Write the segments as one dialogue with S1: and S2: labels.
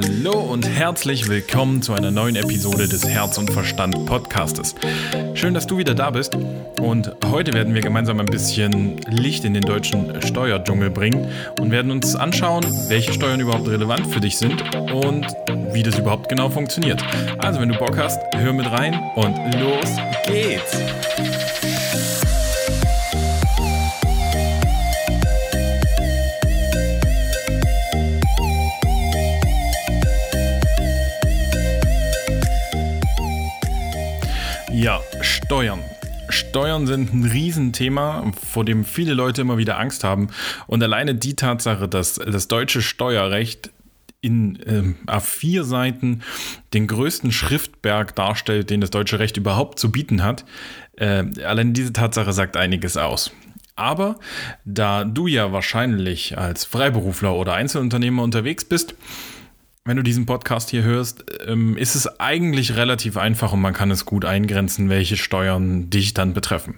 S1: Hallo und herzlich willkommen zu einer neuen Episode des Herz und Verstand Podcastes. Schön, dass du wieder da bist und heute werden wir gemeinsam ein bisschen Licht in den deutschen Steuerdschungel bringen und werden uns anschauen, welche Steuern überhaupt relevant für dich sind und wie das überhaupt genau funktioniert. Also, wenn du Bock hast, hör mit rein und los geht's! Steuern. Steuern sind ein Riesenthema, vor dem viele Leute immer wieder Angst haben. Und alleine die Tatsache, dass das deutsche Steuerrecht in ähm, A4 Seiten den größten Schriftberg darstellt, den das deutsche Recht überhaupt zu bieten hat, äh, allein diese Tatsache sagt einiges aus. Aber da du ja wahrscheinlich als Freiberufler oder Einzelunternehmer unterwegs bist, wenn du diesen Podcast hier hörst, ähm, ist es eigentlich relativ einfach und man kann es gut eingrenzen, welche Steuern dich dann betreffen.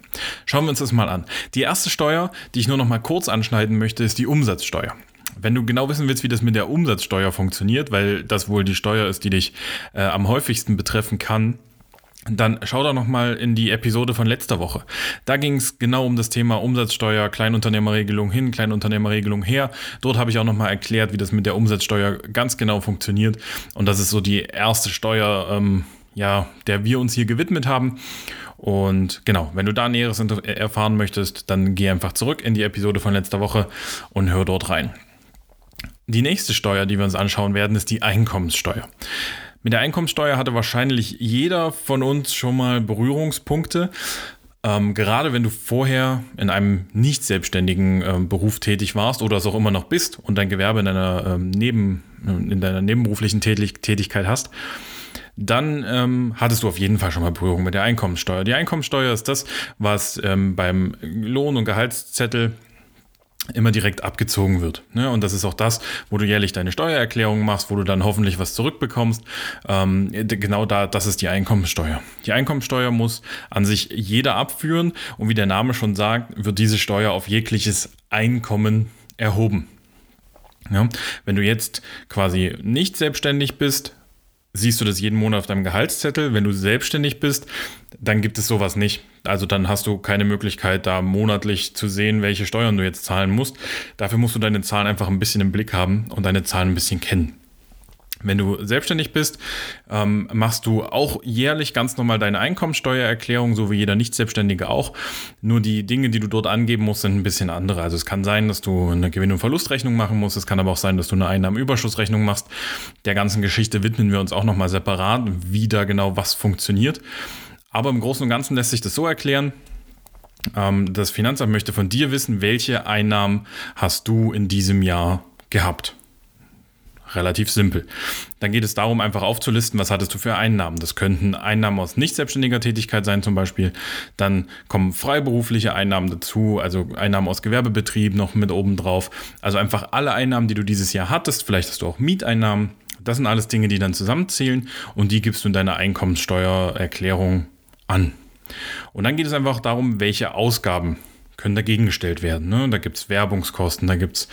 S1: Schauen wir uns das mal an. Die erste Steuer, die ich nur noch mal kurz anschneiden möchte, ist die Umsatzsteuer. Wenn du genau wissen willst, wie das mit der Umsatzsteuer funktioniert, weil das wohl die Steuer ist, die dich äh, am häufigsten betreffen kann, dann schau doch nochmal in die Episode von letzter Woche. Da ging es genau um das Thema Umsatzsteuer, Kleinunternehmerregelung hin, Kleinunternehmerregelung her. Dort habe ich auch nochmal erklärt, wie das mit der Umsatzsteuer ganz genau funktioniert. Und das ist so die erste Steuer, ähm, ja, der wir uns hier gewidmet haben. Und genau, wenn du da Näheres erfahren möchtest, dann geh einfach zurück in die Episode von letzter Woche und hör dort rein. Die nächste Steuer, die wir uns anschauen werden, ist die Einkommenssteuer. Mit der Einkommenssteuer hatte wahrscheinlich jeder von uns schon mal Berührungspunkte. Ähm, gerade wenn du vorher in einem nicht selbstständigen ähm, Beruf tätig warst oder es auch immer noch bist und dein Gewerbe in deiner, ähm, Neben, in deiner nebenberuflichen Tätig Tätigkeit hast, dann ähm, hattest du auf jeden Fall schon mal Berührung mit der Einkommenssteuer. Die Einkommenssteuer ist das, was ähm, beim Lohn- und Gehaltszettel immer direkt abgezogen wird. Ne? Und das ist auch das, wo du jährlich deine Steuererklärung machst, wo du dann hoffentlich was zurückbekommst. Ähm, genau da, das ist die Einkommensteuer. Die Einkommensteuer muss an sich jeder abführen und wie der Name schon sagt, wird diese Steuer auf jegliches Einkommen erhoben. Ja? Wenn du jetzt quasi nicht selbstständig bist, siehst du das jeden Monat auf deinem Gehaltszettel. Wenn du selbstständig bist, dann gibt es sowas nicht. Also dann hast du keine Möglichkeit, da monatlich zu sehen, welche Steuern du jetzt zahlen musst. Dafür musst du deine Zahlen einfach ein bisschen im Blick haben und deine Zahlen ein bisschen kennen. Wenn du selbstständig bist, ähm, machst du auch jährlich ganz normal deine Einkommensteuererklärung, so wie jeder Nicht-Selbstständige auch. Nur die Dinge, die du dort angeben musst, sind ein bisschen andere. Also es kann sein, dass du eine Gewinn- und Verlustrechnung machen musst. Es kann aber auch sein, dass du eine Einnahmenüberschussrechnung machst. Der ganzen Geschichte widmen wir uns auch nochmal separat, wie da genau was funktioniert. Aber im Großen und Ganzen lässt sich das so erklären. Ähm, das Finanzamt möchte von dir wissen, welche Einnahmen hast du in diesem Jahr gehabt relativ simpel. Dann geht es darum, einfach aufzulisten, was hattest du für Einnahmen. Das könnten Einnahmen aus nicht selbstständiger Tätigkeit sein zum Beispiel. Dann kommen freiberufliche Einnahmen dazu, also Einnahmen aus Gewerbebetrieb noch mit oben drauf. Also einfach alle Einnahmen, die du dieses Jahr hattest. Vielleicht hast du auch Mieteinnahmen. Das sind alles Dinge, die dann zusammenzählen und die gibst du in deiner Einkommenssteuererklärung an. Und dann geht es einfach darum, welche Ausgaben können dagegen gestellt werden. Ne? Da gibt es Werbungskosten, da gibt es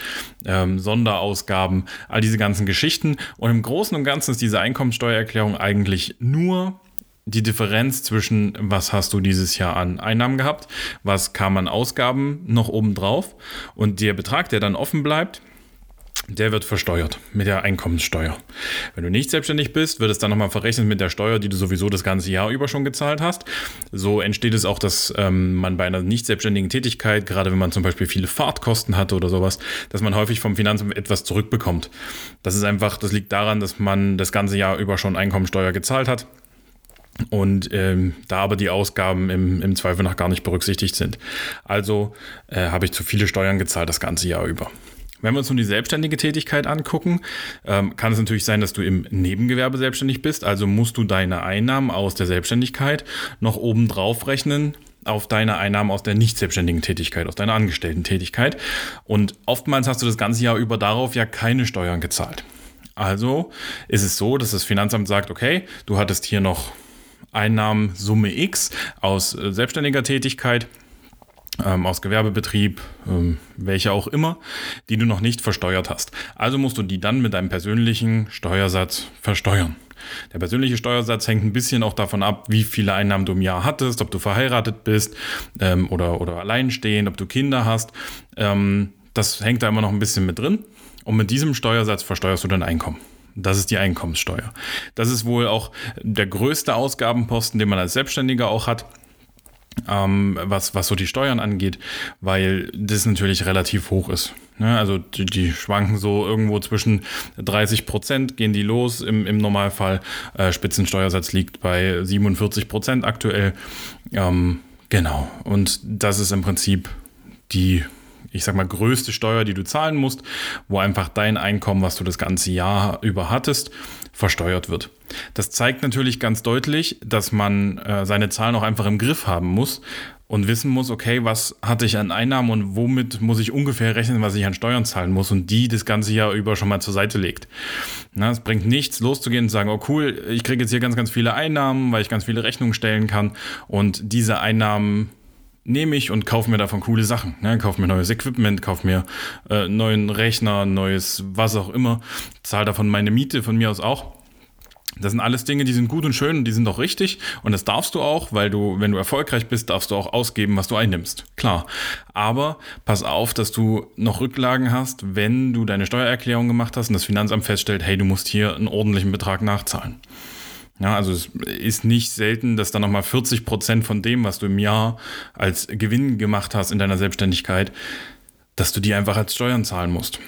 S1: ähm, Sonderausgaben, all diese ganzen Geschichten. Und im Großen und Ganzen ist diese Einkommensteuererklärung eigentlich nur die Differenz zwischen, was hast du dieses Jahr an Einnahmen gehabt, was kam an Ausgaben noch oben drauf und der Betrag, der dann offen bleibt, der wird versteuert mit der Einkommenssteuer. Wenn du nicht selbstständig bist, wird es dann nochmal verrechnet mit der Steuer, die du sowieso das ganze Jahr über schon gezahlt hast. So entsteht es auch, dass ähm, man bei einer nicht selbstständigen Tätigkeit, gerade wenn man zum Beispiel viele Fahrtkosten hatte oder sowas, dass man häufig vom Finanzamt etwas zurückbekommt. Das ist einfach, das liegt daran, dass man das ganze Jahr über schon Einkommensteuer gezahlt hat und ähm, da aber die Ausgaben im, im Zweifel nach gar nicht berücksichtigt sind. Also äh, habe ich zu viele Steuern gezahlt das ganze Jahr über. Wenn wir uns nun die selbstständige Tätigkeit angucken, ähm, kann es natürlich sein, dass du im Nebengewerbe selbstständig bist. Also musst du deine Einnahmen aus der Selbstständigkeit noch oben drauf rechnen auf deine Einnahmen aus der nicht selbstständigen Tätigkeit, aus deiner Angestellten-Tätigkeit. Und oftmals hast du das ganze Jahr über darauf ja keine Steuern gezahlt. Also ist es so, dass das Finanzamt sagt, okay, du hattest hier noch Einnahmen Summe X aus äh, selbstständiger Tätigkeit ähm, aus Gewerbebetrieb, ähm, welche auch immer, die du noch nicht versteuert hast. Also musst du die dann mit deinem persönlichen Steuersatz versteuern. Der persönliche Steuersatz hängt ein bisschen auch davon ab, wie viele Einnahmen du im Jahr hattest, ob du verheiratet bist ähm, oder, oder alleinstehend, ob du Kinder hast. Ähm, das hängt da immer noch ein bisschen mit drin. Und mit diesem Steuersatz versteuerst du dein Einkommen. Das ist die Einkommenssteuer. Das ist wohl auch der größte Ausgabenposten, den man als Selbstständiger auch hat ähm, was, was so die Steuern angeht, weil das natürlich relativ hoch ist. Ne? Also die, die, schwanken so irgendwo zwischen 30 Prozent, gehen die los im, im Normalfall. Äh, Spitzensteuersatz liegt bei 47 Prozent aktuell. Ähm, genau, und das ist im Prinzip die ich sag mal, größte Steuer, die du zahlen musst, wo einfach dein Einkommen, was du das ganze Jahr über hattest, versteuert wird. Das zeigt natürlich ganz deutlich, dass man äh, seine Zahlen auch einfach im Griff haben muss und wissen muss, okay, was hatte ich an Einnahmen und womit muss ich ungefähr rechnen, was ich an Steuern zahlen muss und die das ganze Jahr über schon mal zur Seite legt. Na, es bringt nichts, loszugehen und sagen, oh cool, ich kriege jetzt hier ganz, ganz viele Einnahmen, weil ich ganz viele Rechnungen stellen kann und diese Einnahmen nehme ich und kaufe mir davon coole Sachen. Ne? Kaufe mir neues Equipment, kaufe mir äh, neuen Rechner, neues was auch immer, zahle davon meine Miete von mir aus auch. Das sind alles Dinge, die sind gut und schön und die sind auch richtig. Und das darfst du auch, weil du, wenn du erfolgreich bist, darfst du auch ausgeben, was du einnimmst. Klar. Aber pass auf, dass du noch Rücklagen hast, wenn du deine Steuererklärung gemacht hast und das Finanzamt feststellt, hey, du musst hier einen ordentlichen Betrag nachzahlen. Ja, also es ist nicht selten, dass dann nochmal 40 Prozent von dem, was du im Jahr als Gewinn gemacht hast in deiner Selbstständigkeit, dass du die einfach als Steuern zahlen musst.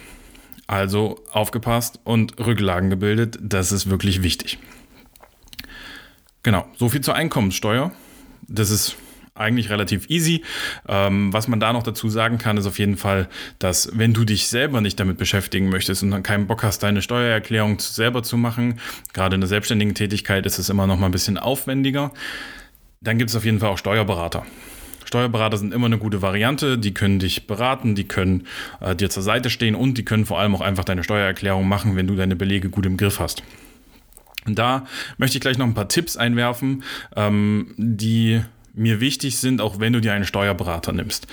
S1: Also aufgepasst und Rücklagen gebildet, das ist wirklich wichtig. Genau, so viel zur Einkommenssteuer. Das ist eigentlich relativ easy. Ähm, was man da noch dazu sagen kann, ist auf jeden Fall, dass wenn du dich selber nicht damit beschäftigen möchtest und dann keinen Bock hast, deine Steuererklärung selber zu machen, gerade in der selbstständigen Tätigkeit ist es immer noch mal ein bisschen aufwendiger, dann gibt es auf jeden Fall auch Steuerberater. Steuerberater sind immer eine gute Variante, die können dich beraten, die können äh, dir zur Seite stehen und die können vor allem auch einfach deine Steuererklärung machen, wenn du deine Belege gut im Griff hast. Und da möchte ich gleich noch ein paar Tipps einwerfen, ähm, die mir wichtig sind, auch wenn du dir einen Steuerberater nimmst.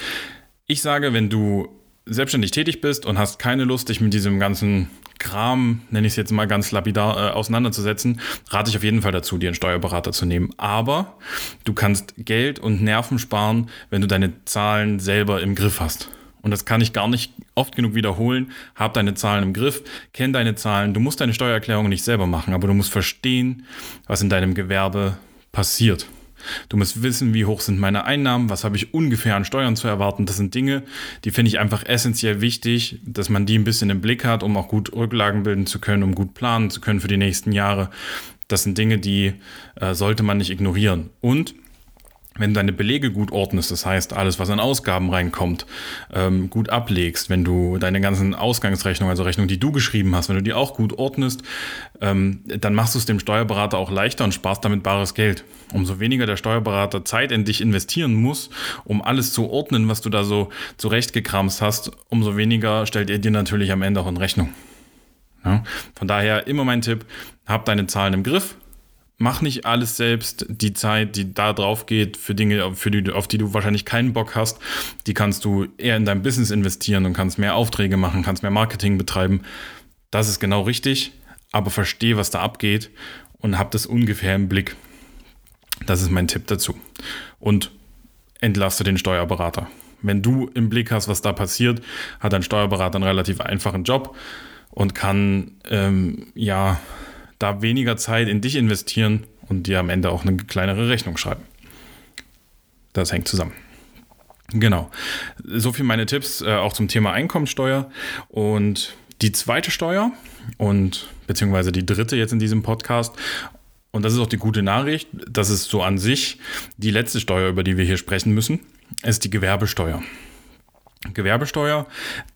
S1: Ich sage, wenn du selbstständig tätig bist und hast keine Lust, dich mit diesem ganzen Kram, nenne ich es jetzt mal ganz lapidar, äh, auseinanderzusetzen, rate ich auf jeden Fall dazu, dir einen Steuerberater zu nehmen. Aber du kannst Geld und Nerven sparen, wenn du deine Zahlen selber im Griff hast. Und das kann ich gar nicht oft genug wiederholen. Hab deine Zahlen im Griff, kenn deine Zahlen. Du musst deine Steuererklärung nicht selber machen, aber du musst verstehen, was in deinem Gewerbe passiert. Du musst wissen, wie hoch sind meine Einnahmen, was habe ich ungefähr an Steuern zu erwarten. Das sind Dinge, die finde ich einfach essentiell wichtig, dass man die ein bisschen im Blick hat, um auch gut Rücklagen bilden zu können, um gut planen zu können für die nächsten Jahre. Das sind Dinge, die äh, sollte man nicht ignorieren. Und wenn du deine Belege gut ordnest, das heißt alles, was an Ausgaben reinkommt, ähm, gut ablegst, wenn du deine ganzen Ausgangsrechnungen, also Rechnungen, die du geschrieben hast, wenn du die auch gut ordnest, ähm, dann machst du es dem Steuerberater auch leichter und sparst damit bares Geld. Umso weniger der Steuerberater Zeit in dich investieren muss, um alles zu ordnen, was du da so zurechtgekramst hast, umso weniger stellt er dir natürlich am Ende auch in Rechnung. Ja? Von daher immer mein Tipp, hab deine Zahlen im Griff, mach nicht alles selbst. Die Zeit, die da drauf geht für Dinge, für die, auf die du wahrscheinlich keinen Bock hast, die kannst du eher in dein Business investieren und kannst mehr Aufträge machen, kannst mehr Marketing betreiben. Das ist genau richtig, aber verstehe, was da abgeht und hab das ungefähr im Blick. Das ist mein Tipp dazu. Und entlaste den Steuerberater. Wenn du im Blick hast, was da passiert, hat ein Steuerberater einen relativ einfachen Job und kann ähm, ja da weniger Zeit in dich investieren und dir am Ende auch eine kleinere Rechnung schreiben. Das hängt zusammen. Genau. So viel meine Tipps äh, auch zum Thema Einkommensteuer. Und die zweite Steuer und beziehungsweise die dritte jetzt in diesem Podcast. Und das ist auch die gute Nachricht. Das ist so an sich die letzte Steuer, über die wir hier sprechen müssen, ist die Gewerbesteuer. Gewerbesteuer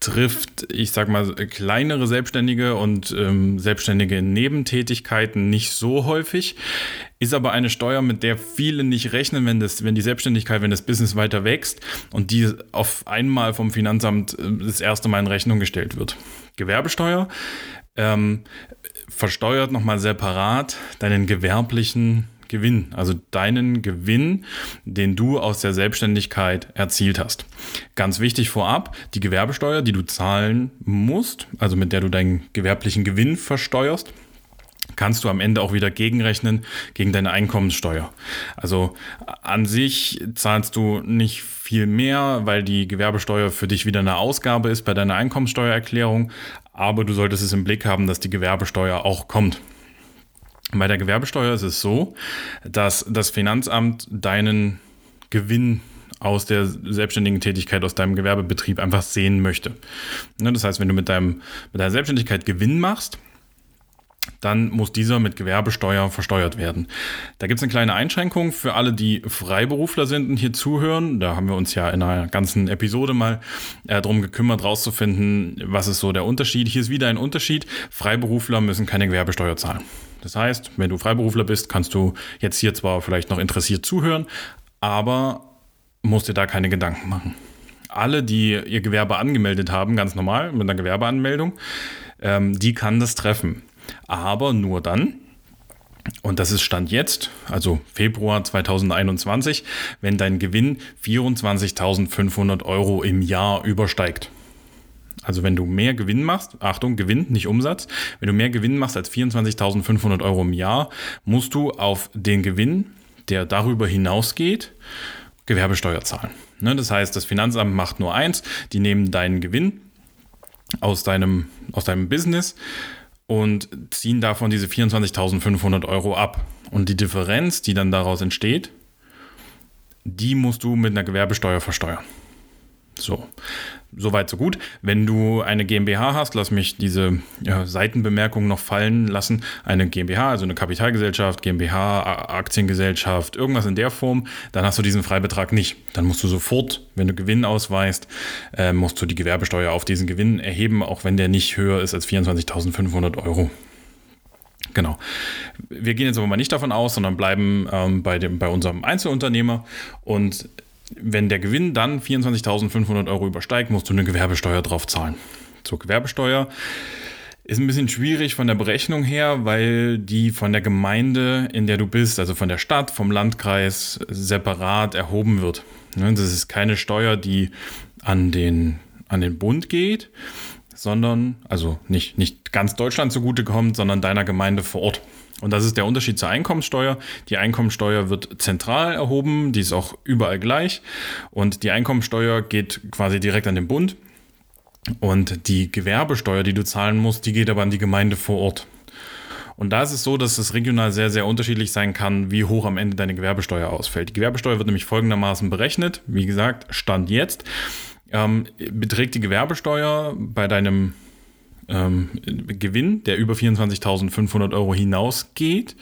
S1: trifft, ich sag mal, kleinere Selbstständige und ähm, Selbstständige in Nebentätigkeiten nicht so häufig, ist aber eine Steuer, mit der viele nicht rechnen, wenn, das, wenn die Selbstständigkeit, wenn das Business weiter wächst und die auf einmal vom Finanzamt äh, das erste Mal in Rechnung gestellt wird. Gewerbesteuer ähm, versteuert nochmal separat deinen gewerblichen Gewinn, also deinen Gewinn, den du aus der Selbstständigkeit erzielt hast. Ganz wichtig vorab, die Gewerbesteuer, die du zahlen musst, also mit der du deinen gewerblichen Gewinn versteuerst, kannst du am Ende auch wieder gegenrechnen gegen deine Einkommenssteuer. Also an sich zahlst du nicht viel mehr, weil die Gewerbesteuer für dich wieder eine Ausgabe ist bei deiner Einkommenssteuererklärung, aber du solltest es im Blick haben, dass die Gewerbesteuer auch kommt. Bei der Gewerbesteuer ist es so, dass das Finanzamt deinen Gewinn aus der selbstständigen Tätigkeit, aus deinem Gewerbebetrieb einfach sehen möchte. Ne, das heißt, wenn du mit, deinem, mit deiner Selbstständigkeit Gewinn machst, dann muss dieser mit Gewerbesteuer versteuert werden. Da gibt es eine kleine Einschränkung für alle, die Freiberufler sind und hier zuhören. Da haben wir uns ja in einer ganzen Episode mal äh, darum gekümmert, rauszufinden, was ist so der Unterschied. Hier ist wieder ein Unterschied. Freiberufler müssen keine Gewerbesteuer zahlen. Das heißt, wenn du Freiberufler bist, kannst du jetzt hier zwar vielleicht noch interessiert zuhören, aber musst dir da keine Gedanken machen. Alle, die ihr Gewerbe angemeldet haben, ganz normal mit einer Gewerbeanmeldung, ähm, die kann das treffen aber nur dann, und das ist Stand jetzt, also Februar 2021, wenn dein Gewinn 24.500 Euro im Jahr übersteigt. Also wenn du mehr Gewinn machst, Achtung, Gewinn, nicht Umsatz, wenn du mehr Gewinn machst als 24.500 Euro im Jahr, musst du auf den Gewinn, der darüber hinausgeht, Gewerbesteuer zahlen. Ne, das heißt, das Finanzamt macht nur eins, die nehmen deinen Gewinn aus deinem, aus deinem Business, und ziehen davon diese 24.500 Euro ab. Und die Differenz, die dann daraus entsteht, die musst du mit einer Gewerbesteuer versteuern. So, soweit so gut. Wenn du eine GmbH hast, lass mich diese ja, Seitenbemerkung noch fallen lassen. Eine GmbH, also eine Kapitalgesellschaft, GmbH, Aktiengesellschaft, irgendwas in der Form, dann hast du diesen Freibetrag nicht. Dann musst du sofort, wenn du Gewinn ausweist, äh, musst du die Gewerbesteuer auf diesen Gewinn erheben, auch wenn der nicht höher ist als 24.500 Euro. Genau. Wir gehen jetzt aber mal nicht davon aus, sondern bleiben ähm, bei, dem, bei unserem Einzelunternehmer und wenn der Gewinn dann 24.500 Euro übersteigt, musst du eine Gewerbesteuer drauf zahlen. Zur Gewerbesteuer ist ein bisschen schwierig von der Berechnung her, weil die von der Gemeinde, in der du bist, also von der Stadt, vom Landkreis, separat erhoben wird. Ne, das ist keine Steuer, die an den, an den Bund geht, sondern, also nicht, nicht ganz Deutschland zugutekommt, sondern deiner Gemeinde vor Ort. Und das ist der Unterschied zur Einkommensteuer. Die Einkommensteuer wird zentral erhoben, die ist auch überall gleich. Und die Einkommensteuer geht quasi direkt an den Bund. Und die Gewerbesteuer, die du zahlen musst, die geht aber an die Gemeinde vor Ort. Und da ist es so, dass es regional sehr, sehr unterschiedlich sein kann, wie hoch am Ende deine Gewerbesteuer ausfällt. Die Gewerbesteuer wird nämlich folgendermaßen berechnet. Wie gesagt, Stand jetzt. Ähm, beträgt die Gewerbesteuer bei deinem ähm, Gewinn, der über 24.500 Euro hinausgeht.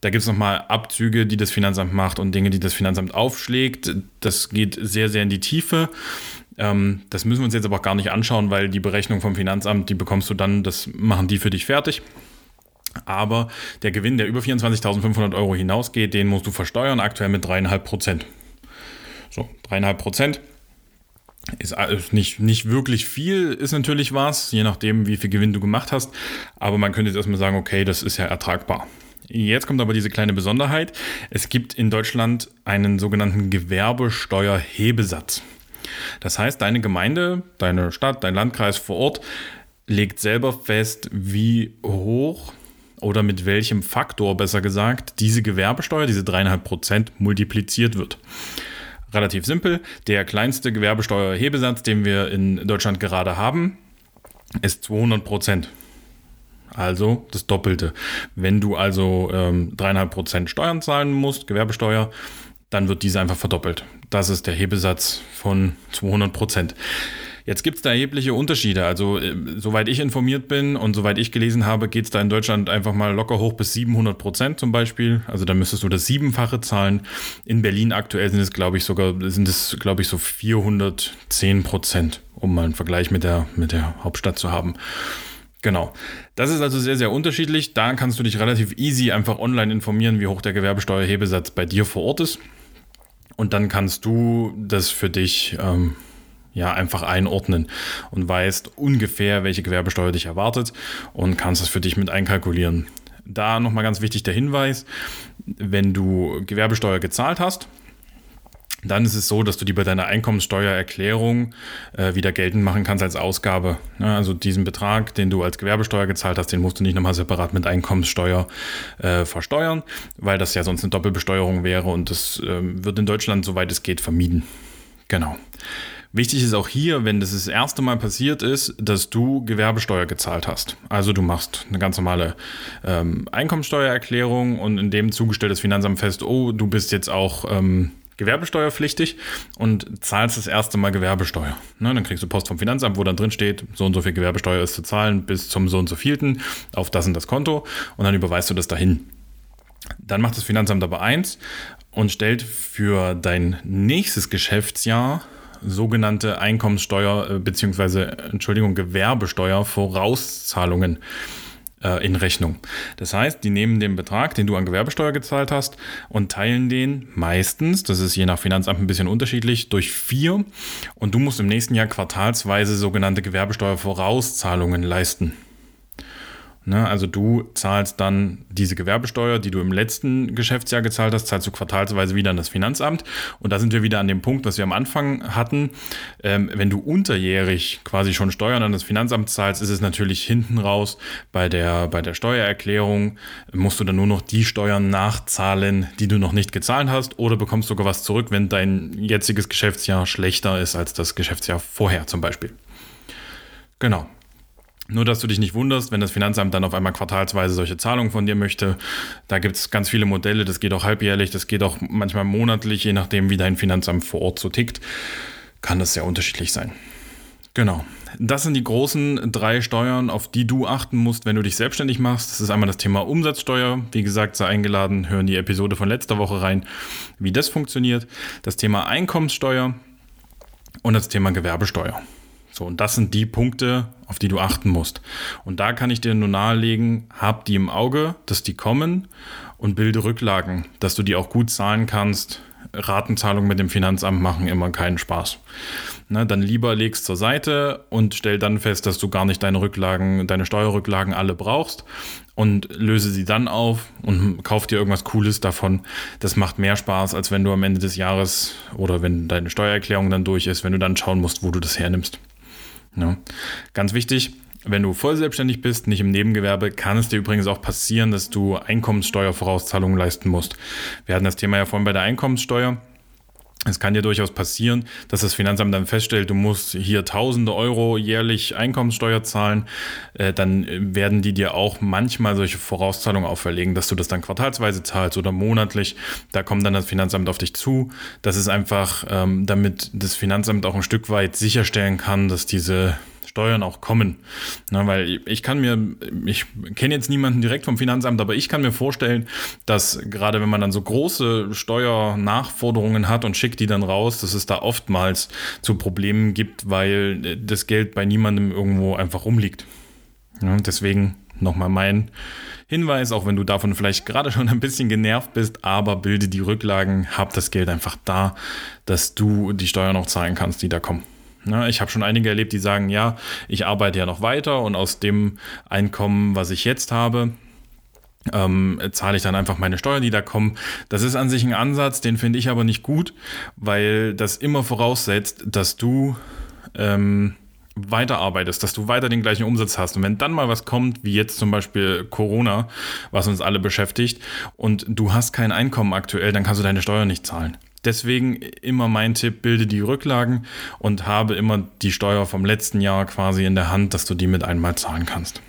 S1: Da gibt es nochmal Abzüge, die das Finanzamt macht und Dinge, die das Finanzamt aufschlägt. Das geht sehr, sehr in die Tiefe. Ähm, das müssen wir uns jetzt aber auch gar nicht anschauen, weil die Berechnung vom Finanzamt, die bekommst du dann, das machen die für dich fertig. Aber der Gewinn, der über 24.500 Euro hinausgeht, den musst du versteuern, aktuell mit 3,5 Prozent. So, 3,5 Prozent ist nicht, nicht wirklich viel, ist natürlich was, je nachdem, wie viel Gewinn du gemacht hast. Aber man könnte jetzt erstmal sagen, okay, das ist ja ertragbar. Jetzt kommt aber diese kleine Besonderheit. Es gibt in Deutschland einen sogenannten Gewerbesteuerhebesatz. Das heißt, deine Gemeinde, deine Stadt, dein Landkreis vor Ort legt selber fest, wie hoch oder mit welchem Faktor, besser gesagt, diese Gewerbesteuer, diese dreieinhalb Prozent multipliziert wird relativ simpel. Der kleinste Gewerbesteuerhebesatz, den wir in Deutschland gerade haben, ist 200 Prozent. Also das Doppelte. Wenn du also ähm, 3,5 Prozent Steuern zahlen musst, Gewerbesteuer, dann wird diese einfach verdoppelt. Das ist der Hebesatz von 200 Prozent. Jetzt gibt es da erhebliche Unterschiede. Also, äh, soweit ich informiert bin und soweit ich gelesen habe, geht es da in Deutschland einfach mal locker hoch bis 700 Prozent zum Beispiel. Also, da müsstest du das Siebenfache zahlen. In Berlin aktuell sind es, glaube ich, sogar, sind es, glaube ich, so 410 Prozent, um mal einen Vergleich mit der, mit der Hauptstadt zu haben. Genau. Das ist also sehr, sehr unterschiedlich. Da kannst du dich relativ easy einfach online informieren, wie hoch der Gewerbesteuerhebesatz bei dir vor Ort ist. Und dann kannst du das für dich ähm, ja, einfach einordnen und weißt ungefähr, welche Gewerbesteuer dich erwartet und kannst das für dich mit einkalkulieren. Da nochmal ganz wichtig der Hinweis, wenn du Gewerbesteuer gezahlt hast, dann ist es so, dass du die bei deiner Einkommenssteuererklärung äh, wieder geltend machen kannst als Ausgabe. Ja, also diesen Betrag, den du als Gewerbesteuer gezahlt hast, den musst du nicht nochmal separat mit Einkommenssteuer äh, versteuern, weil das ja sonst eine Doppelbesteuerung wäre und das äh, wird in Deutschland, soweit es geht, vermieden. Genau. Wichtig ist auch hier, wenn das das erste Mal passiert ist, dass du Gewerbesteuer gezahlt hast. Also du machst eine ganz normale ähm, Einkommensteuererklärung und in dem Zuge stellt das Finanzamt fest, oh, du bist jetzt auch ähm, gewerbesteuerpflichtig und zahlst das erste Mal Gewerbesteuer. Ne, dann kriegst du Post vom Finanzamt, wo dann drin steht, so und so viel Gewerbesteuer ist zu zahlen bis zum so und so vielten auf das und das Konto und dann überweist du das dahin. Dann macht das Finanzamt aber eins und stellt für dein nächstes Geschäftsjahr sogenannte Einkommenssteuer äh, bzw. Entschuldigung Gewerbesteuer Vorauszahlungen äh, in Rechnung. Das heißt, die nehmen den Betrag, den du an Gewerbesteuer gezahlt hast und teilen den meistens, das ist je nach Finanzamt ein bisschen unterschiedlich, durch vier und du musst im nächsten Jahr quartalsweise sogenannte Gewerbesteuervorauszahlungen leisten. Ne? Also du zahlst dann diese Gewerbesteuer, die du im letzten Geschäftsjahr gezahlt hast, zahlst du quartalsweise wieder an das Finanzamt. Und da sind wir wieder an dem Punkt, was wir am Anfang hatten. Ähm, wenn du unterjährig quasi schon Steuern an das Finanzamt zahlst, ist es natürlich hinten raus bei der, bei der Steuererklärung, musst du dann nur noch die Steuern nachzahlen, die du noch nicht gezahlt hast, oder bekommst sogar was zurück, wenn dein jetziges Geschäftsjahr schlechter ist als das Geschäftsjahr vorher zum Beispiel. Genau. Nur, dass du dich nicht wunderst, wenn das Finanzamt dann auf einmal quartalsweise solche Zahlungen von dir möchte. Da gibt es ganz viele Modelle, das geht auch halbjährlich, das geht auch manchmal monatlich, je nachdem, wie dein Finanzamt vor Ort so tickt, kann das sehr unterschiedlich sein. Genau. Das sind die großen drei Steuern, auf die du achten musst, wenn du dich selbstständig machst. Das ist einmal das Thema Umsatzsteuer. Wie gesagt, sei eingeladen, hören die Episode von letzter Woche rein, wie das funktioniert. Das Thema Einkommenssteuer und das Thema Gewerbesteuer. So, und das sind die Punkte, auf die du achten musst. Und da kann ich dir nur nahelegen, hab die im Auge, dass die kommen und bilde Rücklagen, dass du die auch gut zahlen kannst. Ratenzahlungen mit dem Finanzamt machen immer keinen Spaß. Ne, dann lieber legst zur Seite und stell dann fest, dass du gar nicht deine Rücklagen, deine Steuerrücklagen alle brauchst und löse sie dann auf und kauf dir irgendwas Cooles davon. Das macht mehr Spaß, als wenn du am Ende des Jahres oder wenn deine Steuererklärung dann durch ist, wenn du dann schauen musst, wo du das hernimmst. Ja. Ganz wichtig, wenn du voll selbstständig bist, nicht im Nebengewerbe, kann es dir übrigens auch passieren, dass du Einkommenssteuervorauszahlungen leisten musst. Wir hatten das Thema ja vorhin bei der Einkommenssteuer. Es kann dir durchaus passieren, dass das Finanzamt dann feststellt, du musst hier tausende Euro jährlich Einkommenssteuer zahlen. Äh, dann werden die dir auch manchmal solche Vorauszahlungen auferlegen, dass du das dann quartalsweise zahlst oder monatlich. Da kommt dann das Finanzamt auf dich zu. Das ist einfach, ähm, damit das Finanzamt auch ein Stück weit sicherstellen kann, dass diese Steuern auch kommen. Na, weil ich kann mir, ich kenne jetzt niemanden direkt vom Finanzamt, aber ich kann mir vorstellen, dass gerade wenn man dann so große Steuernachforderungen hat und schickt die dann raus, dass es da oftmals zu Problemen gibt, weil das Geld bei niemandem irgendwo einfach rumliegt. Ja, deswegen nochmal mein Hinweis, auch wenn du davon vielleicht gerade schon ein bisschen genervt bist, aber bilde die Rücklagen, hab das Geld einfach da, dass du die Steuern auch zahlen kannst, die da kommen. Ne, ich habe schon einige erlebt, die sagen, ja, ich arbeite ja noch weiter und aus dem Einkommen, was ich jetzt habe, ähm, zahle ich dann einfach meine Steuern, die da kommen. Das ist an sich ein Ansatz, den finde ich aber nicht gut, weil das immer voraussetzt, dass du ähm, weiterarbeitest, dass du weiter den gleichen Umsatz hast. Und wenn dann mal was kommt, wie jetzt zum Beispiel Corona, was uns alle beschäftigt, und du hast kein Einkommen aktuell, dann kannst du deine Steuern nicht zahlen. Deswegen immer mein Tipp, bilde die Rücklagen und habe immer die Steuer vom letzten Jahr quasi in der Hand, dass du die mit einmal zahlen kannst.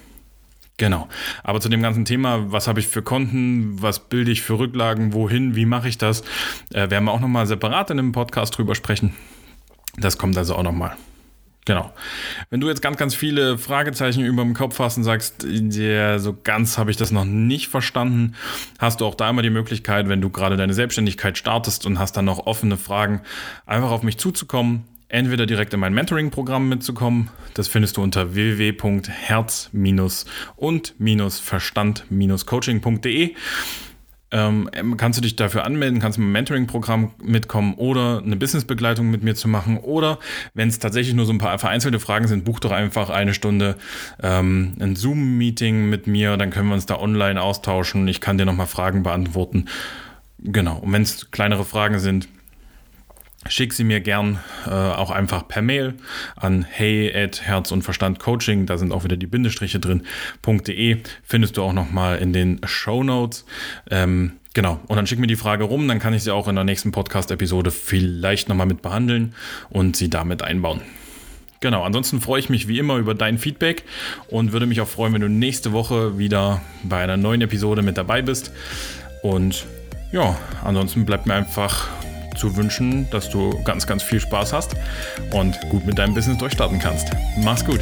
S1: Genau. Aber zu dem ganzen Thema, was habe ich für Konten, was bilde ich für Rücklagen, wohin, wie mache ich das, äh, werden wir auch nochmal separat in einem Podcast drüber sprechen. Das kommt also auch nochmal. Genau. Wenn du jetzt ganz, ganz viele Fragezeichen über dem Kopf hast und sagst, ja, so ganz habe ich das noch nicht verstanden, hast du auch da immer die Möglichkeit, wenn du gerade deine Selbstständigkeit startest und hast dann noch offene Fragen, einfach auf mich zuzukommen. Entweder direkt in mein Mentoring-Programm mitzukommen. Das findest du unter www.herz- und-verstand-coaching.de. ähm, kannst du dich dafür anmelden, kannst im Mentoring-Programm mitkommen oder eine Businessbegleitung mit mir zu machen. Oder wenn es tatsächlich nur so ein paar vereinzelte Fragen sind, buch doch einfach eine Stunde ähm, ein Zoom-Meeting mit mir, dann können wir uns da online austauschen. Ich kann dir nochmal Fragen beantworten. Genau. Und wenn es kleinere Fragen sind, Schick sie mir gern äh, auch einfach per Mail an hey at Herz und Verstand Coaching, da sind auch wieder die Bindestriche drin.de, findest du auch nochmal in den Show Notes. Ähm, genau, und dann schick mir die Frage rum, dann kann ich sie auch in der nächsten Podcast-Episode vielleicht nochmal mit behandeln und sie damit einbauen. Genau, ansonsten freue ich mich wie immer über dein Feedback und würde mich auch freuen, wenn du nächste Woche wieder bei einer neuen Episode mit dabei bist. Und ja, ansonsten bleibt mir einfach zu wünschen, dass du ganz, ganz viel Spaß hast und gut mit deinem Business durchstarten kannst. Mach's gut.